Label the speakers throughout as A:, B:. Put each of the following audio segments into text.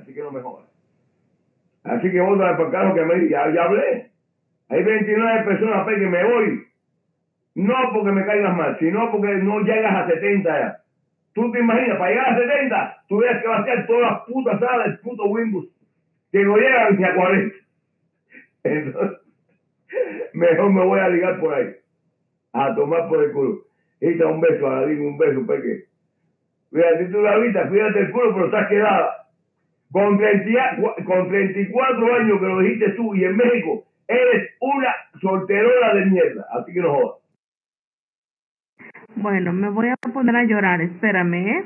A: así que no me jodas. Así que vos para carro que me ya, ya hablé. Hay 29 personas que me voy. No porque me caigas mal, sino porque no llegas a 70 ya. Tú te imaginas, para llegar a 70, tú que va a ser todas las putas salas del puto Windows, que no llegan ni a 40. Entonces, mejor me voy a ligar por ahí, a tomar por el culo. Y un beso, a un beso, peque. Tú la vista, cuídate el culo, pero estás quedada. Con, 30, con 34 años que lo dijiste tú y en México, eres una solterona de mierda. Así que no jodas.
B: Bueno, me voy a poner a llorar, espérame, ¿eh?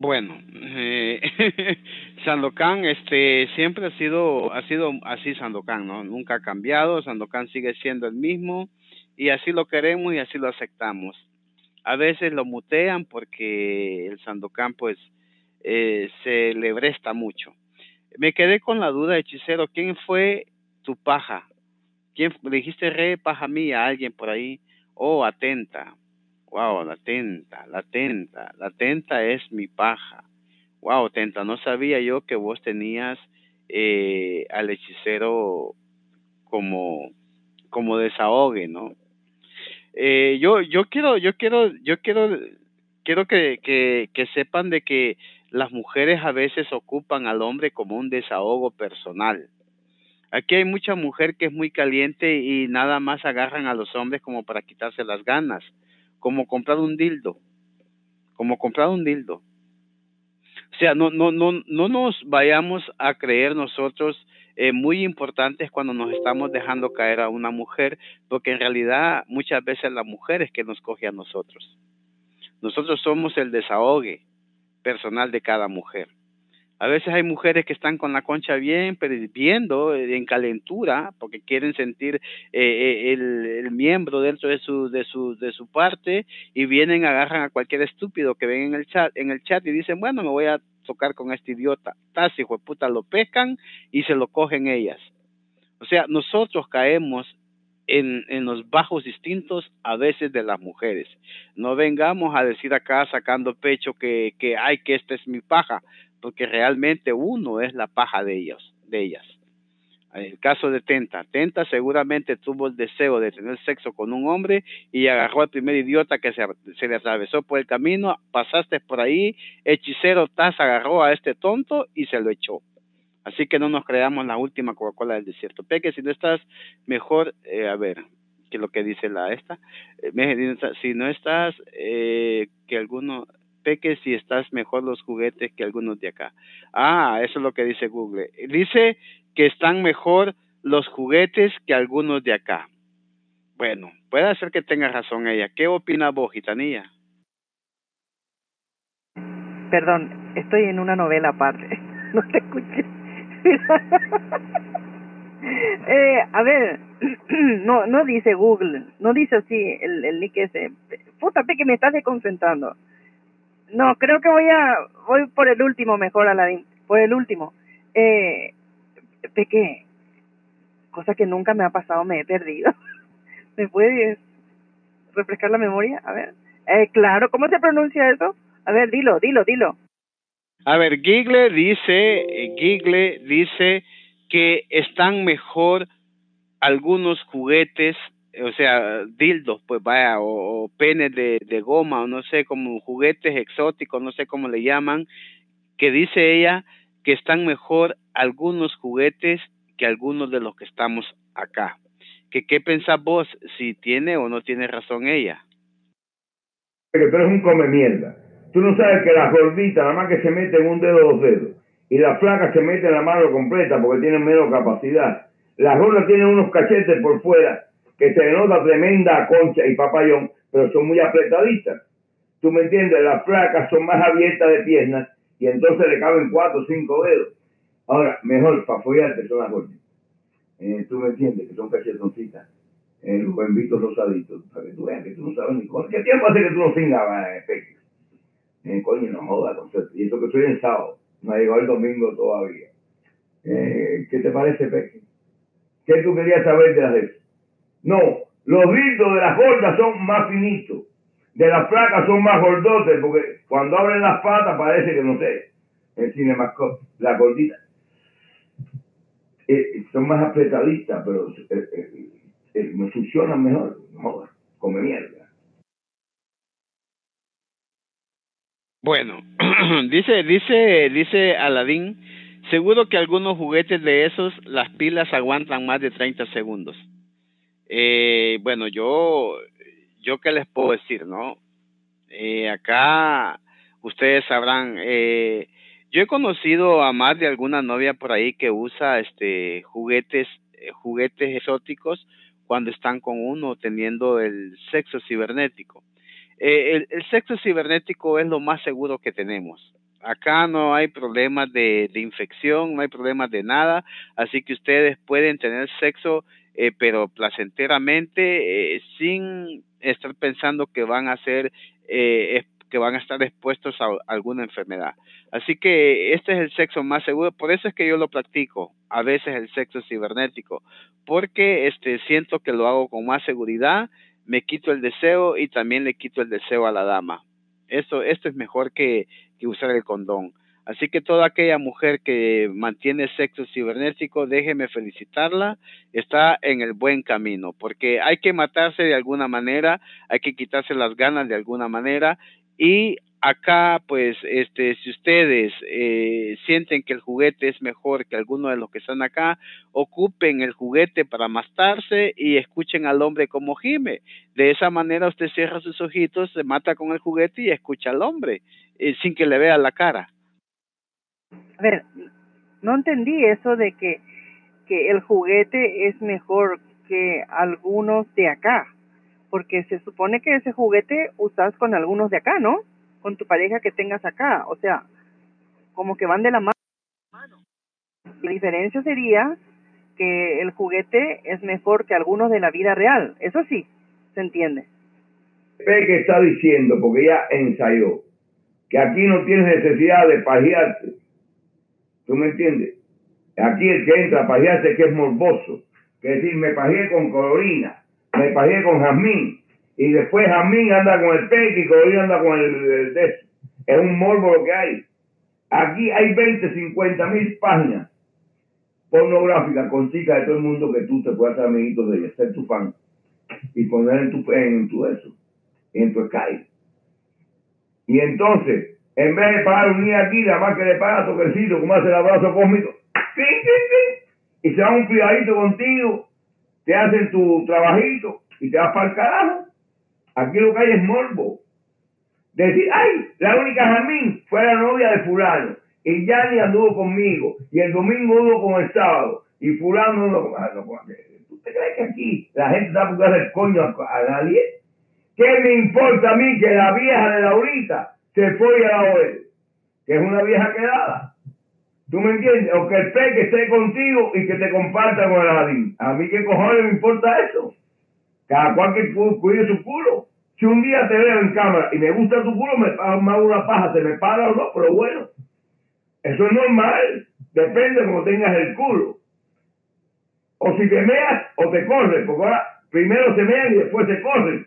C: Bueno, eh, Sandokan este siempre ha sido ha sido así Sandokan, ¿no? Nunca ha cambiado, Sandokan sigue siendo el mismo y así lo queremos y así lo aceptamos. A veces lo mutean porque el Sandokan pues eh, se le bresta mucho. Me quedé con la duda, hechicero, ¿quién fue tu paja? ¿Quién le dijiste re paja mía a alguien por ahí? Oh, atenta. Wow, la atenta, la atenta, la es mi paja. Wow, atenta, no sabía yo que vos tenías eh, al hechicero como, como desahogue, ¿no? Eh, yo, yo quiero, yo quiero, yo quiero, quiero que, que sepan de que las mujeres a veces ocupan al hombre como un desahogo personal. Aquí hay mucha mujer que es muy caliente y nada más agarran a los hombres como para quitarse las ganas, como comprar un dildo, como comprar un dildo. O sea, no, no, no, no nos vayamos a creer nosotros eh, muy importantes cuando nos estamos dejando caer a una mujer, porque en realidad muchas veces la mujer es que nos coge a nosotros. Nosotros somos el desahogue personal de cada mujer. A veces hay mujeres que están con la concha bien, pero viendo eh, en calentura, porque quieren sentir eh, eh, el, miembro dentro de su, de su, parte, y vienen, agarran a cualquier estúpido que ven en el chat, en el chat y dicen, bueno, me voy a tocar con este idiota. Tas, hijo de puta, lo pescan y se lo cogen ellas. O sea, nosotros caemos en, en los bajos instintos a veces de las mujeres. No vengamos a decir acá sacando pecho que, que ay, que esta es mi paja porque realmente uno es la paja de ellos, de ellas. El caso de Tenta, Tenta seguramente tuvo el deseo de tener sexo con un hombre y agarró al primer idiota que se, se le atravesó por el camino, pasaste por ahí, hechicero Taz agarró a este tonto y se lo echó. Así que no nos creamos la última Coca-Cola del desierto. Peque, si no estás mejor, eh, a ver, que lo que dice la esta, eh, si no estás, eh, que alguno, que si estás mejor los juguetes que algunos de acá. Ah, eso es lo que dice Google. Dice que están mejor los juguetes que algunos de acá. Bueno, puede ser que tenga razón ella. ¿Qué opina vos, gitanilla?
B: Perdón, estoy en una novela aparte. No te escuché. eh, a ver, no no dice Google, no dice así el, el link ese. Puta, que me estás desconcentrando. No, creo que voy a voy por el último mejor, Aladín. Por el último. Eh, Peque, cosa que nunca me ha pasado, me he perdido. ¿Me puedes refrescar la memoria? A ver. Eh, claro, ¿cómo se pronuncia eso? A ver, dilo, dilo, dilo.
C: A ver, Gigle dice, Gigle dice que están mejor algunos juguetes o sea, dildos, pues vaya, o, penes de, goma, o no sé, como juguetes exóticos, no sé cómo le llaman, que dice ella que están mejor algunos juguetes que algunos de los que estamos acá. ¿Que, ¿Qué pensás vos? Si tiene o no tiene razón ella.
A: Pero eres un come mierda. Tú no sabes que las gorditas, nada más que se meten un dedo o dos dedos, y las flacas se meten la mano completa porque tienen menos capacidad. Las gordas tienen unos cachetes por fuera que se nota tremenda concha y papayón, pero son muy apretaditas. ¿Tú me entiendes? Las placas son más abiertas de piernas y entonces le caben cuatro o cinco dedos. Ahora, mejor para follarte son las gordas. Eh, ¿Tú me entiendes? Que son cachetoncitas. Eh, los benditos rosaditos. Para que tú veas que tú no sabes ni con qué tiempo hace que tú no singabas, eh, Peque. Eh, coño, no jodas, Y eso que estoy en sábado. No ha llegado el domingo todavía. Eh, ¿Qué te parece, Peque? ¿Qué tú querías saber de las de no, los rizos de las gordas son más finitos, de las placas son más gordotes, porque cuando abren las patas parece que no sé. el Cinemascope, la gordita. Eh, son más apretaditas, pero eh, me funcionan mejor. Joder, come mierda.
C: Bueno, dice, dice, dice Aladín, seguro que algunos juguetes de esos, las pilas aguantan más de 30 segundos. Eh, bueno, yo, yo qué les puedo decir, ¿no? Eh, acá ustedes sabrán, eh, yo he conocido a más de alguna novia por ahí que usa este juguetes, eh, juguetes exóticos cuando están con uno teniendo el sexo cibernético. Eh, el, sexo cibernético es lo más seguro que tenemos. Acá no hay problemas de, de infección, no hay problemas de nada, así que ustedes pueden tener sexo, eh, pero placenteramente, eh, sin estar pensando que van a ser, eh, que van a estar expuestos a alguna enfermedad. Así que este es el sexo más seguro, por eso es que yo lo practico, a veces el sexo cibernético, porque este siento que lo hago con más seguridad, me quito el deseo y también le quito el deseo a la dama. Esto, esto es mejor que, que usar el condón. Así que toda aquella mujer que mantiene sexo cibernético, déjeme felicitarla, está en el buen camino, porque hay que matarse de alguna manera, hay que quitarse las ganas de alguna manera y acá, pues, este, si ustedes eh, sienten que el juguete es mejor que alguno de los que están acá, ocupen el juguete para mastarse y escuchen al hombre como gime. De esa manera usted cierra sus ojitos, se mata con el juguete y escucha al hombre, eh, sin que le vea la cara.
B: A ver, no entendí eso de que, que el juguete es mejor que algunos de acá, porque se supone que ese juguete usas con algunos de acá, ¿no? Con tu pareja que tengas acá, o sea, como que van de la mano. La diferencia sería que el juguete es mejor que algunos de la vida real, eso sí, se entiende.
A: Ve que está diciendo, porque ya ensayó, que aquí no tienes necesidad de pajearte. ¿Tú me entiendes? Aquí el que entra a pajearse que es morboso. Que decir, me pajeé con Corina, me pajeé con Jazmín, y después Jamín anda con el técnico y anda con el, Es un morbo lo que hay. Aquí hay 20, 50 mil páginas pornográficas con chicas de todo el mundo que tú te puedas hacer amiguito de ellas, ser tu fan y poner en tu, en tu eso, en tu Skype. Y entonces, en vez de pagar un día aquí, la más que le paga toquecito, como hace el abrazo cósmico, y se va un cuidadito contigo, te hacen tu trabajito y te vas para el carajo. Aquí lo que hay es morbo. Decir, ay, la única Jamín fue la novia de fulano. Y ya ni anduvo conmigo. Y el domingo anduvo con el sábado. Y fulano no ah, ¿Tú te crees que aquí la gente está buscando el coño a, nadie? ¿Qué me importa a mí que la vieja de Laurita se fue a la OEL? Que es una vieja quedada. ¿Tú me entiendes? O que el peque esté contigo y que te comparta con el jardín. A mí qué cojones me importa eso. Cada cual que cuide su culo. Si un día te veo en cámara y me gusta tu culo, me, hago una paja, se me para o no, pero bueno. Eso es normal. Depende de cómo tengas el culo. O si te meas o te corres, porque ahora primero se mean y después se corren.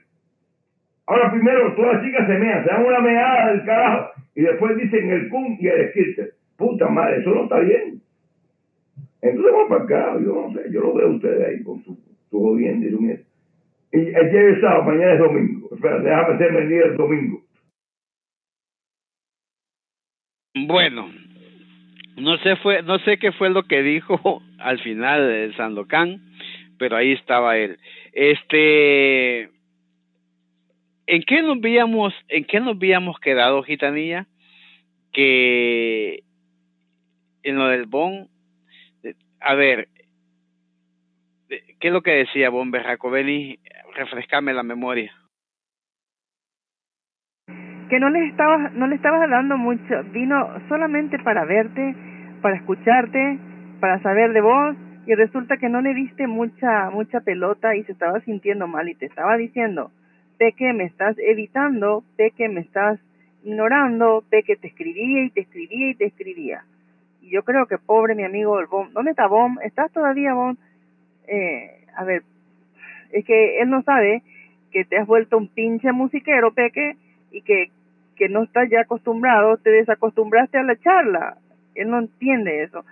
A: Ahora primero todas las chicas se mean, se dan una meada del carajo y después dicen el cum y el esquirte. Puta madre, eso no está bien. Entonces vamos para acá, yo no sé, yo lo veo a ustedes ahí con su, su jodiendo y su mierda. Y ayer es sábado, mañana es domingo. Espera, déjame hacerme el domingo.
C: Bueno, no sé fue, no sé qué fue lo que dijo al final de Sandokan, pero ahí estaba él. Este, ¿en qué nos habíamos, en qué nos habíamos quedado, gitanilla? Que en lo del bon, a ver, ¿qué es lo que decía Bon Berracobelli? Refrescarme la memoria.
B: Que no le estabas, no le estabas dando mucho, vino solamente para verte, para escucharte, para saber de vos, y resulta que no le diste mucha, mucha pelota y se estaba sintiendo mal y te estaba diciendo, ve que me estás evitando, ve que me estás ignorando, ve que te escribía y te escribía y te escribía. Y yo creo que pobre mi amigo el Bom, ¿dónde está Bom? ¿Estás todavía Bom? Eh, a ver, es que él no sabe que te has vuelto un pinche musiquero, Peque, y que, que no estás ya acostumbrado, te desacostumbraste a la charla. Él no entiende eso.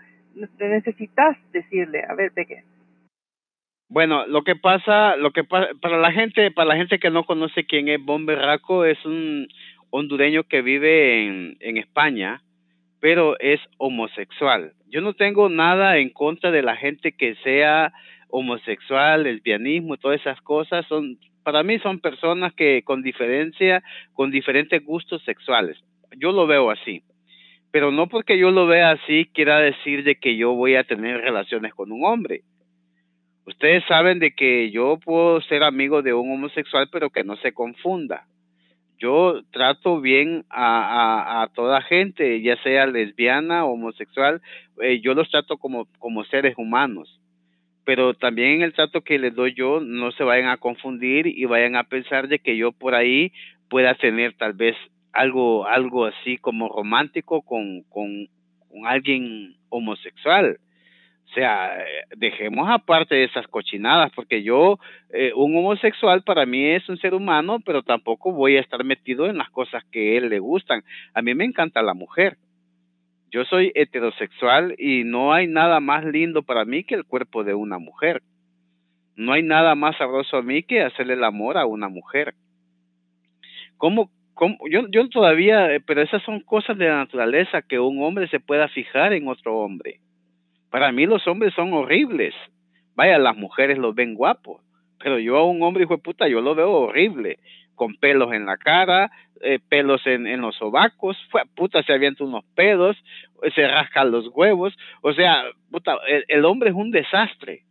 B: Necesitas decirle, a ver, Peque.
C: Bueno, lo que pasa, lo que pasa, para la gente, para la gente que no conoce quién es Bomberraco, es un hondureño que vive en, en España, pero es homosexual. Yo no tengo nada en contra de la gente que sea homosexual, lesbianismo, todas esas cosas son, para mí son personas que con diferencia, con diferentes gustos sexuales. Yo lo veo así. Pero no porque yo lo vea así quiera decir de que yo voy a tener relaciones con un hombre. Ustedes saben de que yo puedo ser amigo de un homosexual, pero que no se confunda. Yo trato bien a, a, toda gente, ya sea lesbiana, homosexual, eh, yo los trato como, como seres humanos. Pero también en el trato que les doy yo, no se vayan a confundir y vayan a pensar de que yo por ahí pueda tener tal vez algo, algo así como romántico con, con, alguien homosexual o sea, dejemos aparte de esas cochinadas, porque yo, eh, un homosexual para mí es un ser humano, pero tampoco voy a estar metido en las cosas que a él le gustan. A mí me encanta la mujer. Yo soy heterosexual y no hay nada más lindo para mí que el cuerpo de una mujer. No hay nada más sabroso a mí que hacerle el amor a una mujer. ¿Cómo, cómo? Yo, yo todavía, eh, pero esas son cosas de la naturaleza que un hombre se pueda fijar en otro hombre para mí los hombres son horribles. Vaya, las mujeres los ven guapos, pero yo a un hombre hijo de puta yo lo veo horrible, con pelos en la cara, eh, pelos en, los sobacos, puta se avienta unos pedos, se rasca los huevos, o sea, puta, el hombre es un desastre.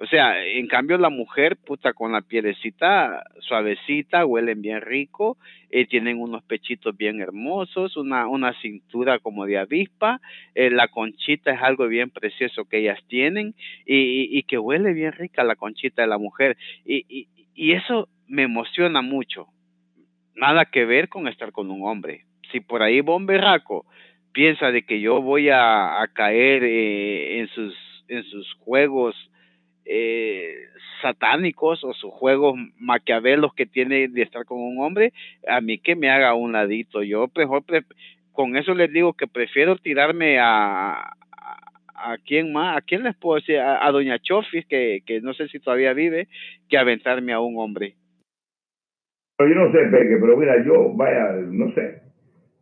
C: O sea, en cambio la mujer, puta, con la pielecita suavecita, huelen bien rico, eh, tienen unos pechitos bien hermosos, una, una cintura como de avispa, eh, la conchita es algo bien precioso que ellas tienen y, y, que huele bien rica la conchita de la mujer. Y, y, y eso me emociona mucho. Nada que ver con estar con un hombre. Si por ahí Bomberraco piensa de que yo voy a, a caer eh, en sus en sus juegos eh, satánicos o sus juegos maquiavelos que tiene de estar con un hombre, a mí que me haga un ladito. Yo mejor con eso les digo que prefiero tirarme a, a, a quién más, a quién les puedo decir, a, doña Chofis, que, que no sé si todavía vive, que aventarme a un hombre.
A: Pero yo no sé, Peque, pero mira, yo, vaya, no sé,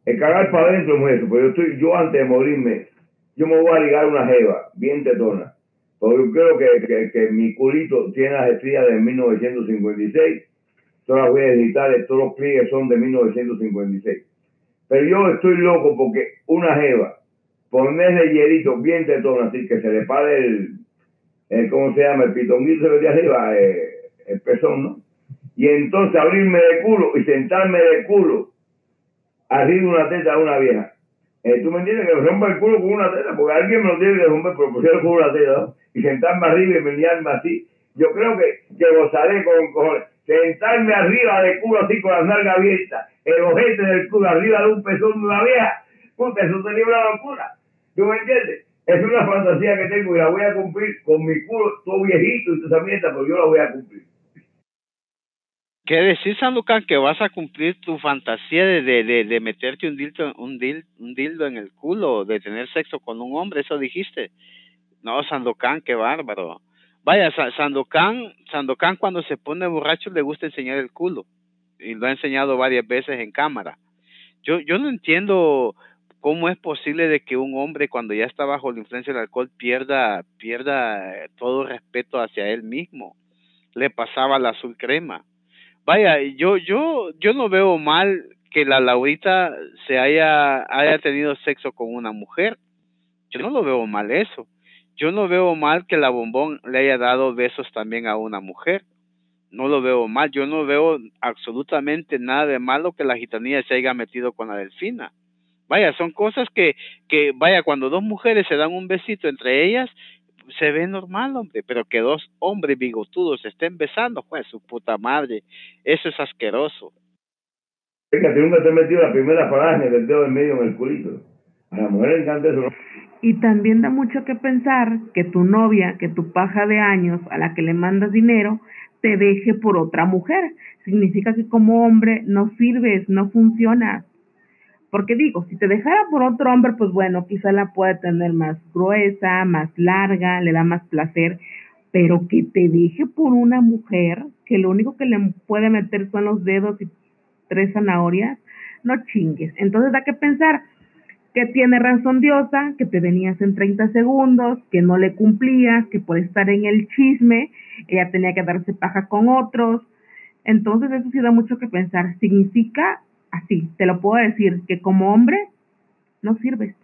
A: el cagar para adentro es eso, pero yo, estoy, yo antes de morirme, yo me voy a ligar una jeva bien tetona porque yo creo que, que, que, mi culito tiene las estrellas de 1956. Todas las huellas digitales, todos los pliegues son de 1956. Pero yo estoy loco porque una jeva, ponerle de hielito bien tetón, así que se le pare el, el ¿cómo se llama? El pitonguito de arriba, eh, el pezón, ¿no? Y entonces abrirme de culo y sentarme de culo arriba de una teta de una vieja. Eh, ¿Tú me entiendes? Que me rompa el culo con una teta, porque alguien me lo tiene que romper, pero pusieron con una teta, ¿no? y sentarme arriba y menearme así. Yo creo que, que gozaré con cojones. Sentarme arriba de culo así con las nalgas abiertas, el ojete del culo arriba de un pezón de una vieja, puta, eso sería una locura. ¿Tú me entiendes? Es una fantasía que tengo y la voy a cumplir con mi culo todo viejito y esa mierda, pero yo la voy a cumplir.
C: ¿Qué decís, Lucán, que vas a cumplir tu fantasía de, de, de, meterte un dildo, un, dil, un dildo en el culo, de tener sexo con un hombre? Eso dijiste. No, Sandokan, qué bárbaro. Vaya, Sandokan, Sandokan cuando se pone borracho le gusta enseñar el culo. Y lo ha enseñado varias veces en cámara. Yo, yo no entiendo cómo es posible de que un hombre cuando ya está bajo la influencia del alcohol pierda, pierda todo respeto hacia él mismo. Le pasaba la azul crema. Vaya, yo, yo, yo no veo mal que la Laurita se haya, haya tenido sexo con una mujer. Yo no lo veo mal eso yo no veo mal que la bombón le haya dado besos también a una mujer. No lo veo mal. Yo no veo absolutamente nada de malo que la gitanilla se haya metido con la delfina. Vaya, son cosas que, que, vaya, cuando dos mujeres se dan un besito entre ellas, se ve normal, hombre, pero que dos hombres bigotudos se estén besando, pues su puta madre, eso es asqueroso.
A: Fíjate, nunca te he metido la primera falange del dedo en medio en el culito. A la mujer le encanta eso.
D: Y también da mucho que pensar que tu novia, que tu paja de años a la que le mandas dinero, te deje por otra mujer. Significa que como hombre no sirves, no funcionas. Porque digo, si te dejara por otro hombre, pues bueno, quizá la puede tener más gruesa, más larga, le da más placer, pero que te deje por una mujer que lo único que le puede meter son los dedos y tres zanahorias, no chingues. Entonces da que pensar que tiene razón Diosa, que te venías en 30 segundos, que no le cumplías, que puede estar en el chisme, ella tenía que darse paja con otros. Entonces eso sí da mucho que pensar. Significa así, te lo puedo decir, que como hombre no sirves.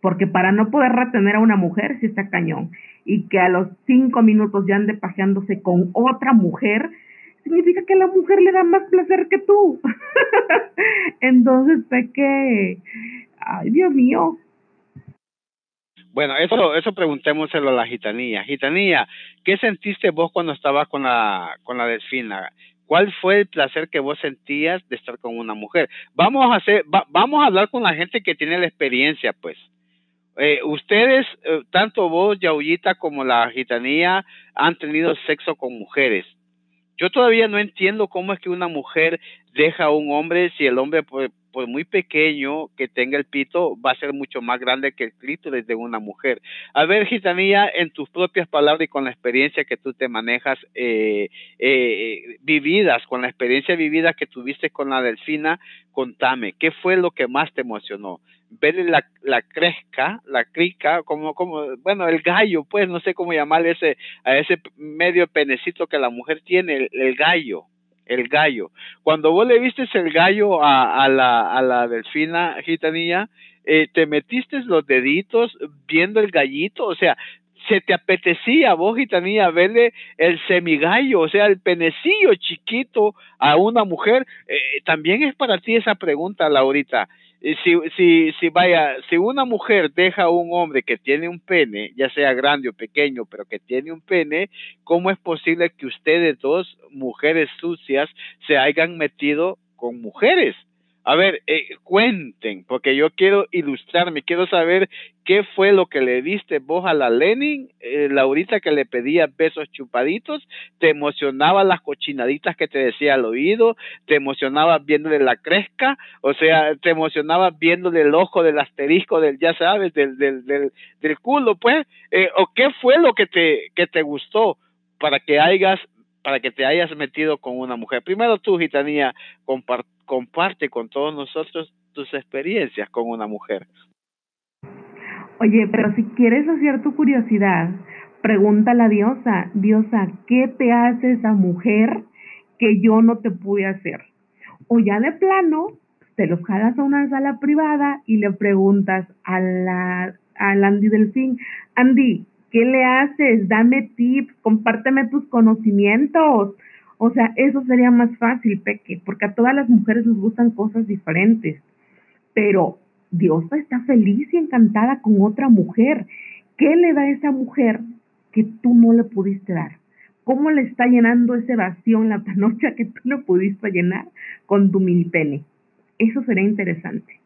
D: Porque para no poder retener a una mujer, sí está cañón. Y que a los cinco minutos ya ande pajeándose con otra mujer, significa que la mujer le da más placer que tú. Entonces, sé que, ay, Dios mío.
C: Bueno, eso, eso preguntémoselo a la gitanía. Gitanía, ¿qué sentiste vos cuando estabas con la, con la delfina? ¿Cuál fue el placer que vos sentías de estar con una mujer? Vamos a hacer, vamos a hablar con la gente que tiene la experiencia, pues. Eh, ustedes, eh, tanto vos, Yaullita, como la gitanía, han tenido sexo con mujeres. Yo todavía no entiendo cómo es que una mujer deja a un hombre si el hombre, pues, pues muy pequeño que tenga el pito, va a ser mucho más grande que el clítoris de una mujer. A ver, Gitanía, en tus propias palabras y con la experiencia que tú te manejas, eh, eh, vividas, con la experiencia vivida que tuviste con la delfina, contame, ¿qué fue lo que más te emocionó? Verle la, la cresca, la crica, como, como, bueno, el gallo, pues, no sé cómo llamarle ese, a ese medio penecito que la mujer tiene, el gallo el gallo. Cuando vos le viste el gallo a, la, a la delfina gitanilla, eh, te metiste los deditos viendo el gallito, o sea, se te apetecía vos gitanilla verle el semigallo, o sea, el penecillo chiquito a una mujer. Eh, también es para ti esa pregunta, Laurita si, si, si vaya, si una mujer deja a un hombre que tiene un pene, ya sea grande o pequeño, pero que tiene un pene, ¿cómo es posible que ustedes dos mujeres sucias se hayan metido con mujeres? A ver, eh, cuenten, porque yo quiero ilustrarme, quiero saber qué fue lo que le diste vos a la Lenin, eh, Laurita, que le pedía besos chupaditos, te emocionaba las cochinaditas que te decía al oído, te emocionaba viéndole la cresca, o sea, te emocionaba viéndole el ojo del asterisco del, ya sabes, del, del, del, del culo, pues, eh, o qué fue lo que te, que te gustó para que hayas para que te hayas metido con una mujer. Primero tú, gitanía, comparte con todos nosotros tus experiencias con una mujer.
D: Oye, pero si quieres hacer tu curiosidad, pregunta a diosa, diosa, ¿qué te hace esa mujer que yo no te pude hacer? O ya de plano, te los jalas a una sala privada y le preguntas a la Andy Delfín, Andy, ¿qué le haces? Dame tips, compárteme tus conocimientos. O sea, eso sería más fácil, Peque, porque a todas las mujeres les gustan cosas diferentes. Pero Diosa está feliz y encantada con otra mujer. ¿Qué le da a esa mujer que tú no le pudiste dar? ¿Cómo le está llenando ese vacío en la panocha que tú no pudiste llenar con tu mini pene? Eso sería interesante.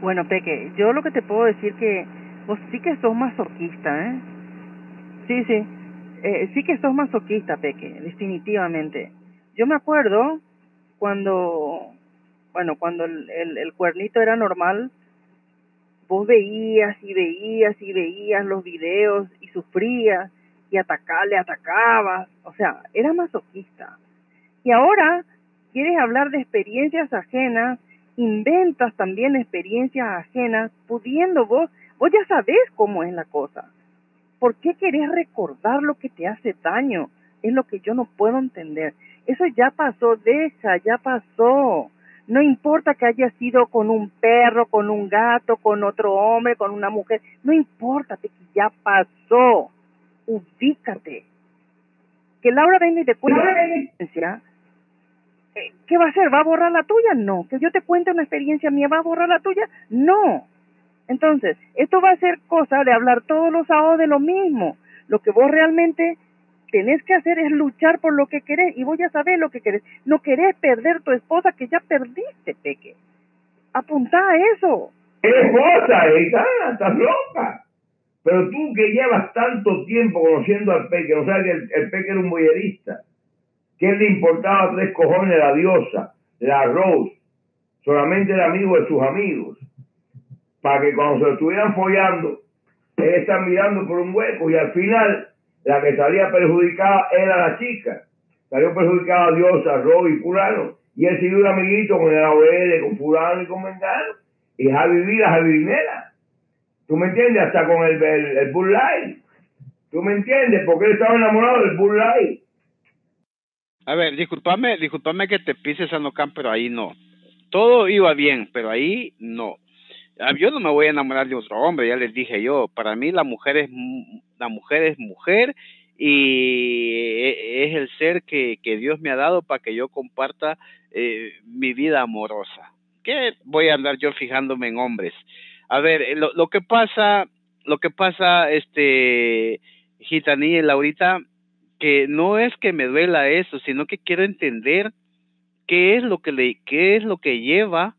B: Bueno, Peque, yo lo que te puedo decir que vos sí que sos masoquista, ¿eh? Sí, sí. Eh, sí que sos masoquista, Peque, definitivamente. Yo me acuerdo cuando, bueno, cuando el, cuernito era normal, vos veías y veías y veías los videos y sufrías y atacar, le atacabas, o sea, era masoquista. Y ahora quieres hablar de experiencias ajenas, inventas también experiencias ajenas, pudiendo vos, vos ya sabés cómo es la cosa. ¿Por qué querés recordar lo que te hace daño? Es lo que yo no puedo entender. Eso ya pasó, deja, ya pasó. No importa que haya sido con un perro, con un gato, con otro hombre, con una mujer. No importa, que ya pasó. Ubícate. Que Laura venga y te cuente experiencia. Eh, ¿Qué va a hacer? ¿Va a borrar la tuya? No. Que yo te cuente una experiencia mía, ¿va a borrar la tuya? No. Entonces, esto va a ser cosa de hablar todos los sábados de lo mismo. Lo que vos realmente tenés que hacer es luchar por lo que querés y vos ya sabés lo que querés. No querés perder tu esposa que ya perdiste, Peque. Apuntá a eso.
A: ¿Qué esposa, hija? Estás loca. Pero tú que llevas tanto tiempo conociendo al Peque, no sabes que el, Peque era un boyerista. ¿Qué le importaba tres cojones la diosa, la Rose? Solamente era amigo de sus amigos. Para que cuando se estuvieran follando, él está mirando por un hueco y al final la que salía perjudicada era la chica. Salió perjudicada Diosa, Rose y Fulano. Y él siguió un amiguito con el AOL, con Fulano y con Mengano. Y Javi Vila, Javi Vinela. ¿Tú me entiendes? Hasta con el, el, Bull Light. ¿Tú me entiendes? Porque él estaba enamorado del Bull Light.
C: A ver, discúlpame, discúlpame que te pises a Nocan, pero ahí no. Todo iba bien, pero ahí no. Ah, yo no me voy a enamorar de otro hombre, ya les dije yo. Para mí la mujer es la mujer es mujer y e, es el ser que, que Dios me ha dado para que yo comparta eh, mi vida amorosa. ¿Qué voy a andar yo fijándome en hombres? A ver, eh, lo, lo que pasa, lo que pasa, este, Gitaní y Laurita, que no es que me duela eso, sino que quiero entender qué es lo que le, qué es lo que lleva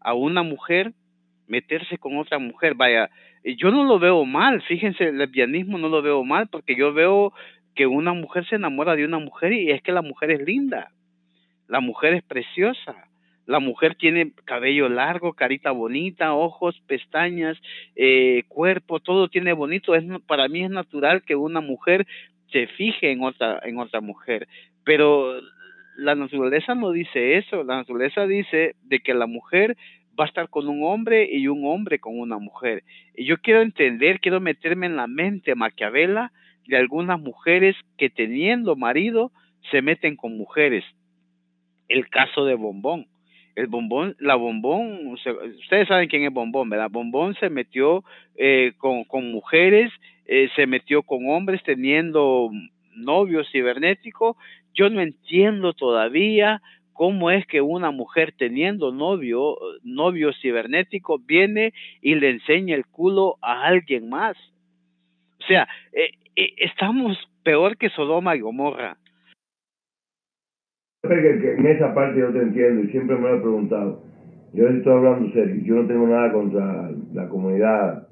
C: a una mujer meterse con otra mujer. Vaya, yo no lo veo mal, fíjense, el lesbianismo no lo veo mal, porque yo veo que una mujer se enamora de una mujer y es que la mujer es linda, la mujer es preciosa, la mujer tiene cabello largo, carita bonita, ojos, pestañas, eh, cuerpo, todo tiene bonito. Es para mí es natural que una mujer se fije en otra en otra mujer, pero la naturaleza no dice eso. La naturaleza dice de que la mujer va a estar con un hombre y un hombre con una mujer. Y yo quiero entender, quiero meterme en la mente maquiavela de algunas mujeres que teniendo marido se meten con mujeres. El caso de Bombón el bombón, la bombón, ustedes saben quién es bombón, ¿verdad? Bombón se metió eh, con, con mujeres, eh, se metió con hombres teniendo novios cibernéticos. Yo no entiendo todavía cómo es que una mujer teniendo novio, novio cibernético, viene y le enseña el culo a alguien más. O sea, eh, estamos peor que Sodoma y Gomorra
A: en esa parte yo te entiendo y siempre me lo he preguntado. Yo estoy hablando serio. Yo no tengo nada contra la comunidad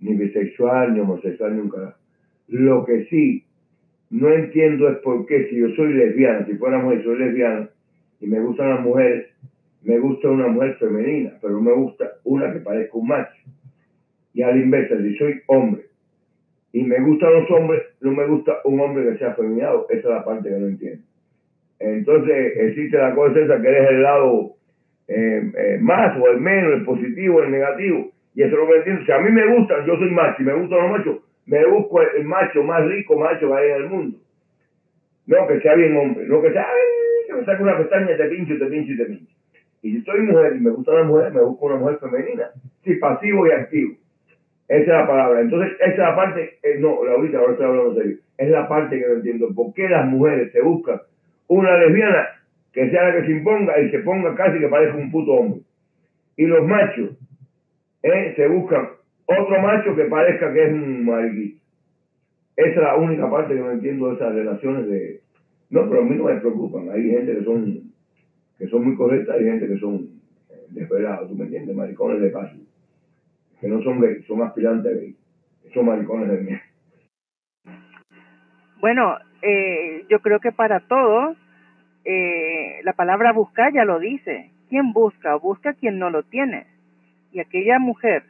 A: ni bisexual ni homosexual nunca. Lo que sí no entiendo es por qué si yo soy lesbiana, si fuera mujer, soy lesbiana y me gustan las mujeres, me gusta una mujer femenina, pero me gusta una que parezca un macho. Y al inverso, si soy hombre y me gustan los hombres, no me gusta un hombre que sea feminado. Esa es la parte que no entiendo. Entonces existe la cosa esa que eres el lado eh, eh, más o el menos, el positivo, el negativo. Y eso lo que entiendo. Si a mí me gustan, yo soy macho y me gustan los machos, me busco el, macho más rico, macho que hay en el mundo. No que sea bien hombre, no que sea, me saque una pestaña, te pincho, te pincho y te pincho. Y si soy mujer y me gusta una mujer, me busco una mujer femenina. Sí, pasivo y activo. Esa es la palabra. Entonces, esa es la parte, eh, no, ahorita, ahora estoy hablando serio. Es la parte que no entiendo. ¿Por qué las mujeres se buscan una lesbiana que sea la que se imponga y se ponga casi que parezca un puto hombre. Y los machos ¿eh? se buscan otro macho que parezca que es un mariquito. Esa es la única parte que no entiendo de esas relaciones de... No, pero a mí no me preocupan. Hay gente que son que son muy correctas y gente que son eh, desesperados, ¿tú me entiendes? Maricones de paso. Que no son gays, son aspirantes gays. Son maricones de mierda.
B: Bueno, eh, yo creo que para todos, eh, la palabra buscar ya lo dice. ¿Quién busca? Busca quien no lo tiene. Y aquella mujer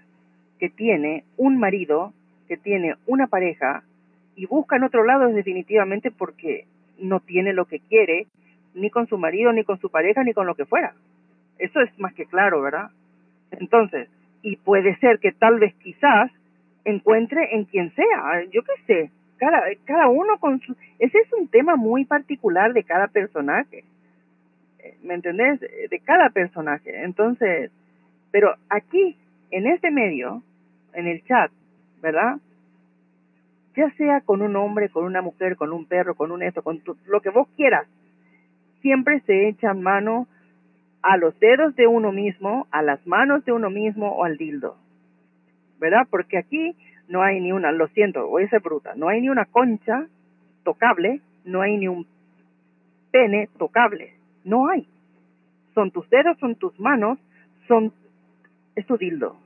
B: que tiene un marido, que tiene una pareja y busca en otro lado es definitivamente porque no tiene lo que quiere, ni con su marido, ni con su pareja, ni con lo que fuera. Eso es más que claro, ¿verdad? Entonces, y puede ser que tal vez quizás encuentre en quien sea, yo qué sé, cada, cada uno con su... Ese es un tema muy particular de cada personaje. ¿Me entendés? De cada personaje. Entonces, pero aquí, en este medio, en el chat, ¿verdad? Ya sea con un hombre, con una mujer, con un perro, con un esto, con lo que vos quieras, siempre se echan mano a los dedos de uno mismo, a las manos de uno mismo o al dildo. ¿Verdad? Porque aquí no hay ni una, lo siento, voy a ser bruta, no hay ni una concha tocable, no hay ni un pene tocable, no hay. Son tus dedos, son tus manos, son, es tu dildo.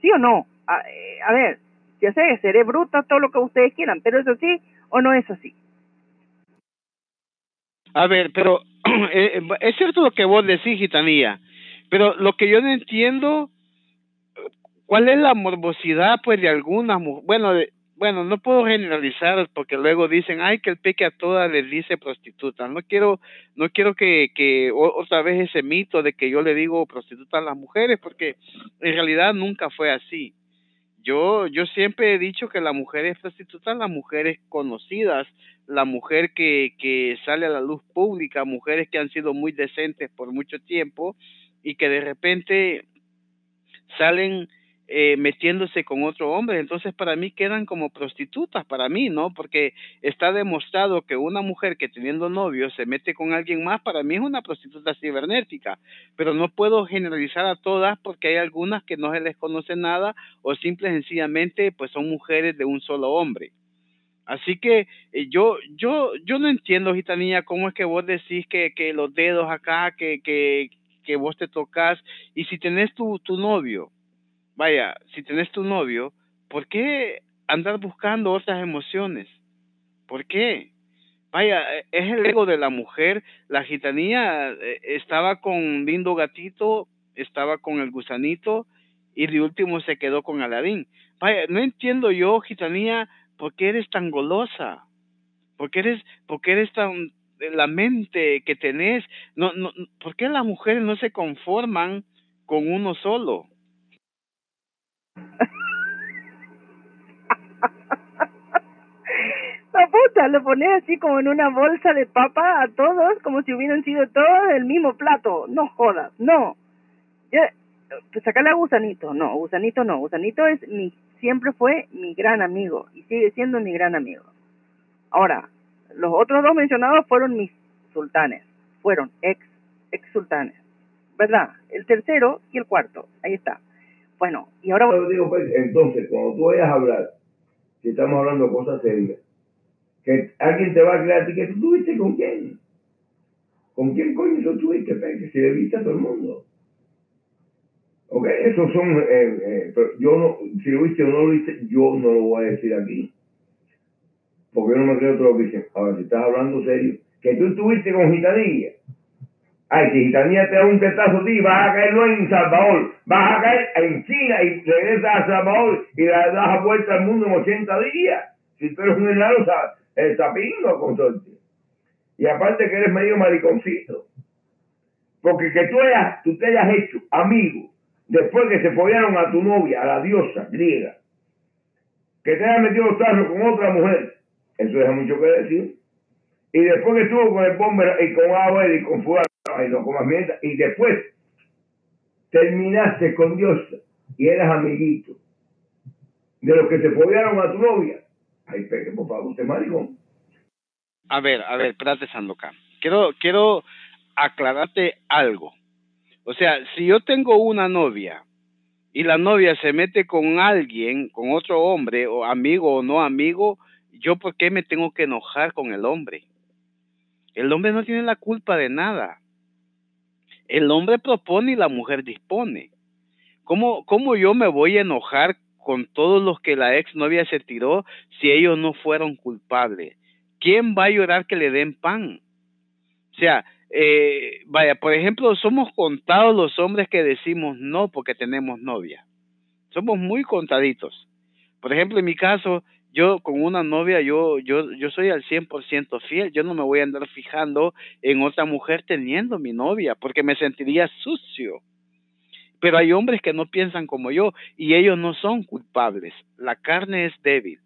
B: ¿Sí o no? A, eh, a ver, ya sé, seré bruta, todo lo que ustedes quieran, pero es así o no es así.
C: A ver, pero eh, es cierto lo que vos decís, gitanía, pero lo que yo no entiendo, ¿cuál es la morbosidad, pues, de algunas mujeres? Bueno, bueno, no puedo generalizar porque luego dicen, ay, que el peque a todas les dice prostituta. No quiero, no quiero que, que otra vez ese mito de que yo le digo prostituta a las mujeres, porque en realidad nunca fue así. Yo, yo siempre he dicho que la mujer es las mujeres conocidas, la mujer que, que sale a la luz pública, mujeres que han sido muy decentes por mucho tiempo y que de repente salen eh, metiéndose con otro hombre, entonces para mí quedan como prostitutas, para mí, ¿no? Porque está demostrado que una mujer que teniendo novio se mete con alguien más, para mí es una prostituta cibernética, pero no puedo generalizar a todas porque hay algunas que no se les conoce nada o simple y sencillamente pues son mujeres de un solo hombre. Así que eh, yo, yo, yo no entiendo, gitanilla, cómo es que vos decís que, que los dedos acá, que, que, que vos te tocas, y si tenés tu, tu novio, vaya, si tenés tu novio, ¿por qué andar buscando otras emociones? ¿Por qué? Vaya, es el ego de la mujer. La gitanía eh, estaba con lindo gatito, estaba con el gusanito y de último se quedó con Aladín. Vaya, no entiendo yo, gitanía, por qué eres tan golosa. ¿Por qué eres, por qué eres tan la mente que tenés? No, no, ¿Por qué las mujeres no se conforman con uno solo?
B: La puta, lo pones así como en una bolsa de papa a todos, como si hubieran sido todos el mismo plato. No jodas, no. Ya, pues sacarle a Gusanito, no, Gusanito no. Gusanito es mi, siempre fue mi gran amigo y sigue siendo mi gran amigo. Ahora, los otros dos mencionados fueron mis sultanes, fueron ex, ex sultanes, ¿verdad? El tercero y el cuarto, ahí está. Bueno, y ahora...
A: Pues, entonces, cuando tú vayas a hablar, si estamos hablando de cosas serias, que alguien te va a crear a ti que tú tuviste con quién. ¿Con quién coño tú tuviste, que si le viste a todo el mundo? Ok, esos son, eh, eh, pero yo no, si lo viste o no lo viste, yo no lo voy a decir aquí. Porque no me creo todo lo que dicen. Ahora, si estás hablando serio, que tú estuviste con gitanilla, Ay, Gitanía te da un tetazo a ti, vas a caer no en Salvador, vas a caer en China y regresas a Salvador y le das vuelta al mundo en 80 días. Si tú eres un helado, el tapingo, consorte. Y aparte que eres medio mariconcito. Porque que tú, hayas, tú te hayas hecho amigo después que se follaron a tu novia, a la diosa griega, que te hayas metido los tazos con otra mujer, eso deja mucho que decir. Y después que estuvo con el bomber y con agua y con fuego mierda, y después terminaste con Dios y eras amiguito de los que se follaron a tu novia, por favor.
C: A ver, a ver, espérate, Sandokan. Quiero, quiero aclararte algo. O sea, si yo tengo una novia y la novia se mete con alguien, con otro hombre, o amigo o no amigo, yo por qué me tengo que enojar con el hombre? El hombre no tiene la culpa de nada. El hombre propone y la mujer dispone. ¿Cómo, cómo yo me voy a enojar con todos los que la ex novia se tiró si ellos no fueron culpables? ¿Quién va a llorar que le den pan? O sea, eh, vaya, por ejemplo, somos contados los hombres que decimos no porque tenemos novia. Somos muy contaditos. Por ejemplo, en mi caso, yo con una novia, yo, yo, yo soy al 100% fiel, yo no me voy a andar fijando en otra mujer teniendo mi novia, porque me sentiría sucio. Pero hay hombres que no piensan como yo y ellos no son culpables. La carne es débil.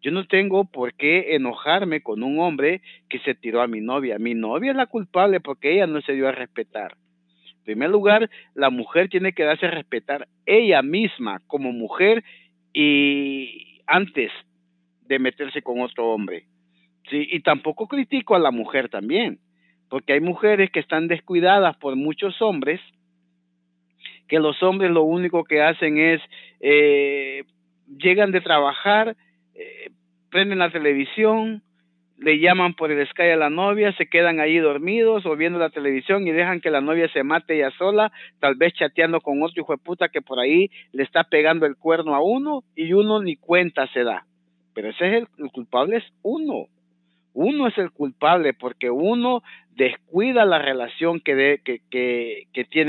C: Yo no tengo por qué enojarme con un hombre que se tiró a mi novia. Mi novia es la culpable porque ella no se dio a respetar. En primer lugar, la mujer tiene que darse a respetar ella misma como mujer y antes de meterse con otro hombre. Sí, y tampoco critico a la mujer también, porque hay mujeres que están descuidadas por muchos hombres, que los hombres lo único que hacen es eh, llegan de trabajar, eh, prenden la televisión, le llaman por el Sky a la novia, se quedan ahí dormidos o viendo la televisión y dejan que la novia se mate ella sola, tal vez chateando con otro hijo de puta que por ahí le está pegando el cuerno a uno y uno ni cuenta se da. Pero ese es el, culpable es uno. Uno es el culpable porque uno descuida la relación que, de, que, que, que tiene